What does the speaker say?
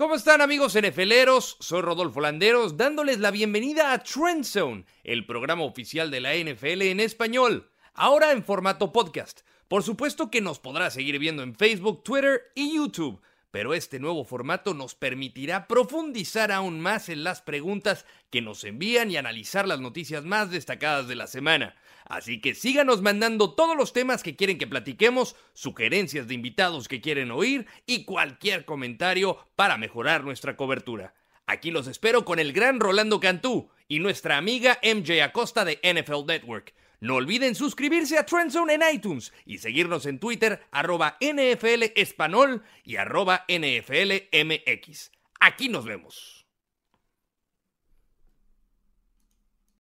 ¿Cómo están amigos NFLeros? Soy Rodolfo Landeros dándoles la bienvenida a Trend Zone, el programa oficial de la NFL en español, ahora en formato podcast. Por supuesto que nos podrá seguir viendo en Facebook, Twitter y YouTube, pero este nuevo formato nos permitirá profundizar aún más en las preguntas que nos envían y analizar las noticias más destacadas de la semana. Así que síganos mandando todos los temas que quieren que platiquemos, sugerencias de invitados que quieren oír y cualquier comentario para mejorar nuestra cobertura. Aquí los espero con el gran Rolando Cantú y nuestra amiga MJ Acosta de NFL Network. No olviden suscribirse a Trendzone en iTunes y seguirnos en Twitter arroba NFL Espanol y arroba NFL MX. Aquí nos vemos.